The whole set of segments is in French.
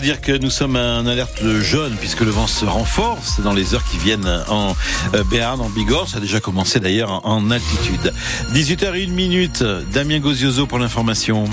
dire que nous sommes en alerte jaune puisque le vent se renforce dans les heures qui viennent en euh, Béarn, en Bigorre. Ça a déjà commencé d'ailleurs en altitude. 18h01 minute. Damien Gozioso pour l'information.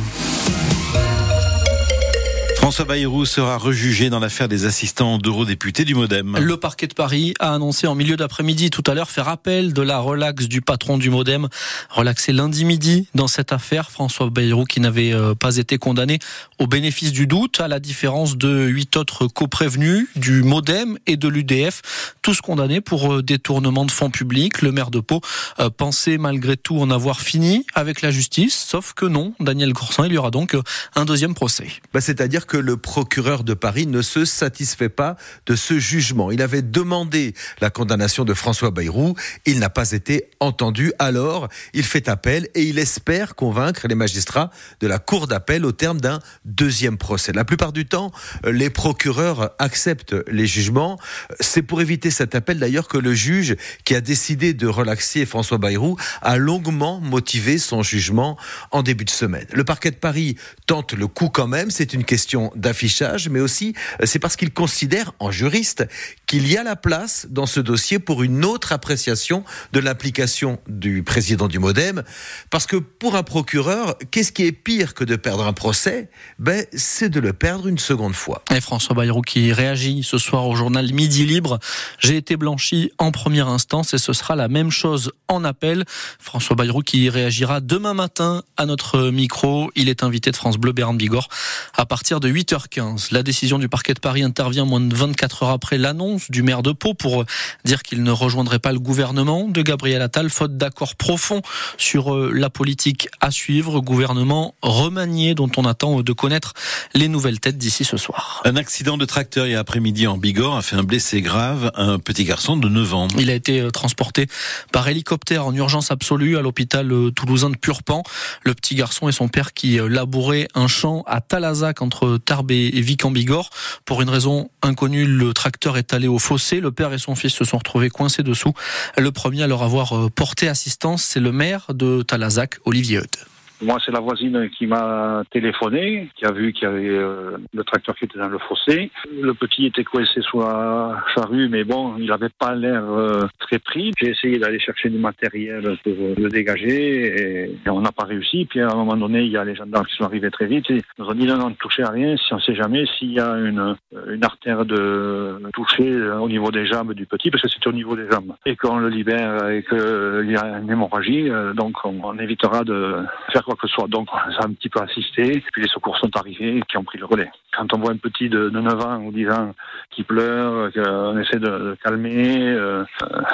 François Bayrou sera rejugé dans l'affaire des assistants d'eurodéputés du Modem. Le parquet de Paris a annoncé en milieu d'après-midi tout à l'heure faire appel de la relaxe du patron du Modem, relaxé lundi midi dans cette affaire. François Bayrou qui n'avait euh, pas été condamné au bénéfice du doute, à la différence de huit autres coprévenus du Modem et de l'UDF, tous condamnés pour euh, détournement de fonds publics. Le maire de Pau euh, pensait malgré tout en avoir fini avec la justice, sauf que non, Daniel Corsan, il y aura donc un deuxième procès. Bah, C'est-à-dire que le procureur de Paris ne se satisfait pas de ce jugement. Il avait demandé la condamnation de François Bayrou. Il n'a pas été entendu. Alors, il fait appel et il espère convaincre les magistrats de la cour d'appel au terme d'un deuxième procès. La plupart du temps, les procureurs acceptent les jugements. C'est pour éviter cet appel d'ailleurs que le juge qui a décidé de relaxer François Bayrou a longuement motivé son jugement en début de semaine. Le parquet de Paris tente le coup quand même. C'est une question d'affichage, mais aussi euh, c'est parce qu'il considère, en juriste, qu'il y a la place dans ce dossier pour une autre appréciation de l'application du président du Modem. Parce que pour un procureur, qu'est-ce qui est pire que de perdre un procès? Ben, C'est de le perdre une seconde fois. Et François Bayrou qui réagit ce soir au journal Midi Libre. J'ai été blanchi en première instance et ce sera la même chose en appel. François Bayrou qui réagira demain matin à notre micro. Il est invité de France Bleu Bérard Bigorre à partir de 8h15. La décision du parquet de Paris intervient moins de 24 heures après l'annonce du maire de Pau pour euh, dire qu'il ne rejoindrait pas le gouvernement de Gabriel Attal, faute d'accord profond sur euh, la politique à suivre. Gouvernement remanié dont on attend euh, de connaître les nouvelles têtes d'ici ce soir. Un accident de tracteur hier après-midi en Bigorre a fait un blessé grave, un petit garçon de 9 ans. Il a été transporté par hélicoptère en urgence absolue à l'hôpital toulousain de Purpan. Le petit garçon et son père qui labouraient un champ à Talazac entre Tarbes et Vic en Bigorre. Pour une raison inconnue, le tracteur est allé au fossé. Le père et son fils se sont retrouvés coincés dessous. Le premier à leur avoir euh, porté assistance, c'est le maire de Talazac, Olivier Eudes. Moi, c'est la voisine qui m'a téléphoné, qui a vu qu'il y avait euh, le tracteur qui était dans le fossé. Le petit était coincé sous la charrue, mais bon, il n'avait pas l'air euh, très pris. J'ai essayé d'aller chercher du matériel pour le dégager et, on n'a pas réussi. Puis à un moment donné, il y a les gendarmes qui sont arrivés très vite et nous ont dit non, non, ne touchez à rien si on ne sait jamais s'il y a une, une artère de toucher au niveau des jambes du petit, parce que c'est au niveau des jambes. Et qu'on le libère et qu'il y a une hémorragie, euh, donc on, on évitera de faire quoi que ce soit. Donc, ça a un petit peu assisté. Puis les secours sont arrivés et qui ont pris le relais. Quand on voit un petit de, 9 ans ou 10 ans qui pleure, qu'on essaie de, de calmer, euh,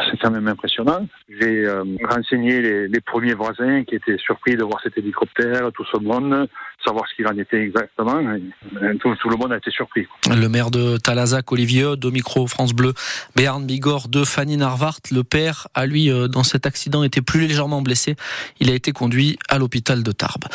c'est quand même impressionnant. J'ai euh, renseigné les, premiers voisins qui étaient surpris de voir cet hélicoptère, tout ce monde, savoir ce qu'il en était exactement. Tout, le monde a été surpris. Le maire de Talazac, Olivier, de micro France Bleu, Béarn Bigorre, de Fanny Narvart, le père, a lui, euh, dans cet accident, été plus légèrement blessé. Il a été conduit à l'hôpital de Tarbes.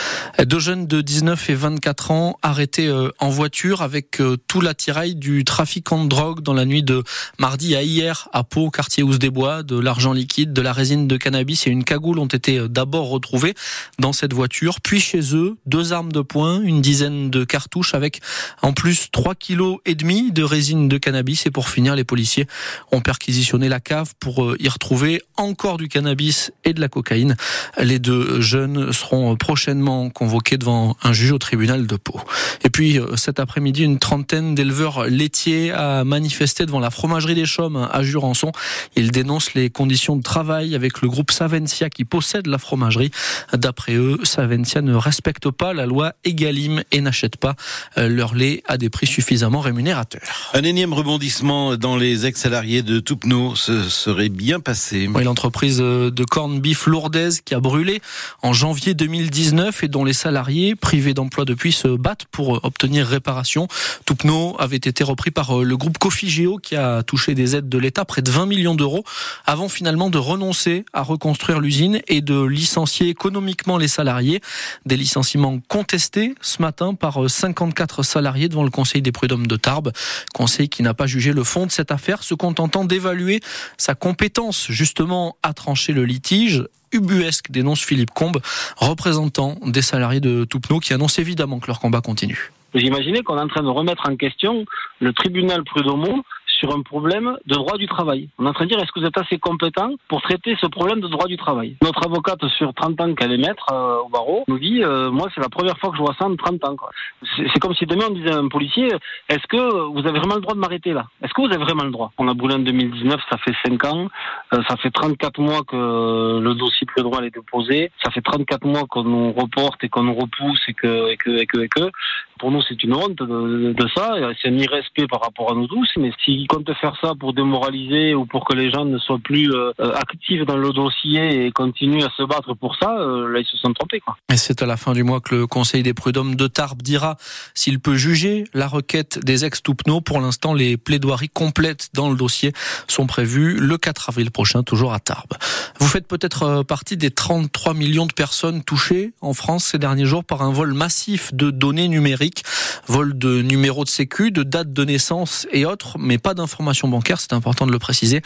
Deux jeunes de 19 et 24 ans arrêtés en voiture avec euh, tout l'attirail du trafiquant de drogue dans la nuit de mardi à hier à Pau, quartier Ouse des Bois, de l'argent liquide, de la résine de cannabis et une cagoule ont été euh, d'abord retrouvés dans cette voiture, puis chez eux, deux armes de poing, une dizaine de cartouches avec en plus 3 kilos et demi de résine de cannabis et pour finir, les policiers ont perquisitionné la cave pour euh, y retrouver encore du cannabis et de la cocaïne. Les deux jeunes seront prochainement convoqués devant un juge au tribunal de Pau. Et puis cet après-midi, une trentaine d'éleveurs laitiers a manifesté devant la fromagerie des Chaumes à Jurançon. Ils dénoncent les conditions de travail avec le groupe Savencia qui possède la fromagerie. D'après eux, Savencia ne respecte pas la loi Egalim et n'achète pas euh, leur lait à des prix suffisamment rémunérateurs. Un énième rebondissement dans les ex-salariés de Toupneau se serait bien passé. Oui, l'entreprise de corn beef lourdaise qui a brûlé en janvier 2019 et dont les salariés privés d'emploi depuis se battent pour obtenir réparation réparation. avait été repris par euh, le groupe Cofigeo qui a touché des aides de l'État, près de 20 millions d'euros, avant finalement de renoncer à reconstruire l'usine et de licencier économiquement les salariés. Des licenciements contestés ce matin par 54 euh, salariés devant le Conseil des prud'hommes de Tarbes. Conseil qui n'a pas jugé le fond de cette affaire, se contentant d'évaluer sa compétence justement à trancher le litige ubuesque, dénonce Philippe Combe, représentant des salariés de Toupneau, qui annonce évidemment que leur combat continue. Vous imaginez qu'on est en train de remettre en question le tribunal prud'homo sur un problème de droit du travail. On est en train de dire est-ce que vous êtes assez compétent pour traiter ce problème de droit du travail? Notre avocate sur 30 ans qu'elle est maître euh, au barreau nous dit euh, moi c'est la première fois que je vois ça en 30 ans. C'est comme si demain on disait à un policier est-ce que vous avez vraiment le droit de m'arrêter là? Est-ce que vous avez vraiment le droit? On a brûlé en 2019, ça fait 5 ans, euh, ça fait 34 mois que le dossier de droit est déposé, ça fait 34 mois qu'on nous reporte et qu'on nous repousse et que, et que, et que. Pour nous c'est une honte de, ça, c'est un irrespect par rapport à nous tous, mais si il compte faire ça pour démoraliser ou pour que les gens ne soient plus euh, actifs dans le dossier et continuent à se battre pour ça, euh, là ils se sont trompés. Quoi. C'est à la fin du mois que le Conseil des prud'hommes de Tarbes dira s'il peut juger la requête des ex-Toupneau. Pour l'instant, les plaidoiries complètes dans le dossier sont prévues le 4 avril prochain, toujours à Tarbes. Vous faites peut-être euh, partie des 33 millions de personnes touchées en France ces derniers jours par un vol massif de données numériques, vol de numéros de sécu, de dates de naissance et autres, mais pas d'informations bancaires, c'est important de le préciser,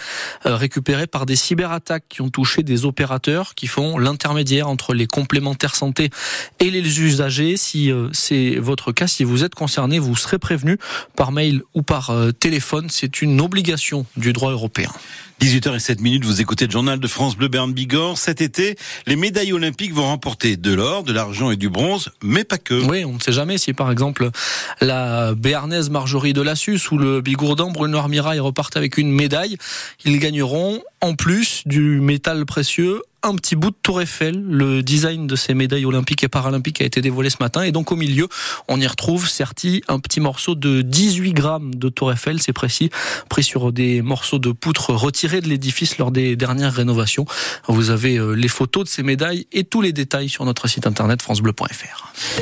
euh, récupérées par des cyberattaques qui ont touché des opérateurs qui font l'intermédiaire entre les complémentaires santé et les usagers. Si euh, c'est votre cas, si vous êtes concerné, vous serez prévenu par mail ou par euh, téléphone. C'est une obligation du droit européen. 18h07 minutes, vous écoutez le journal de France Bleu Berne Bigorre. Cet été, les médailles olympiques vont remporter de l'or, de l'argent et du bronze, mais pas que. Oui, on ne sait jamais si par exemple la béarnaise Marjorie Delassus ou le bigourdan Bruno Armirail repartent avec une médaille. Ils gagneront en plus du métal précieux un petit bout de tour Eiffel. Le design de ces médailles olympiques et paralympiques a été dévoilé ce matin. Et donc au milieu, on y retrouve, certi, un petit morceau de 18 grammes de tour Eiffel, c'est précis, pris sur des morceaux de poutre retirés de l'édifice lors des dernières rénovations. Vous avez euh, les photos de ces médailles et tous les détails sur notre site internet francebleu.fr.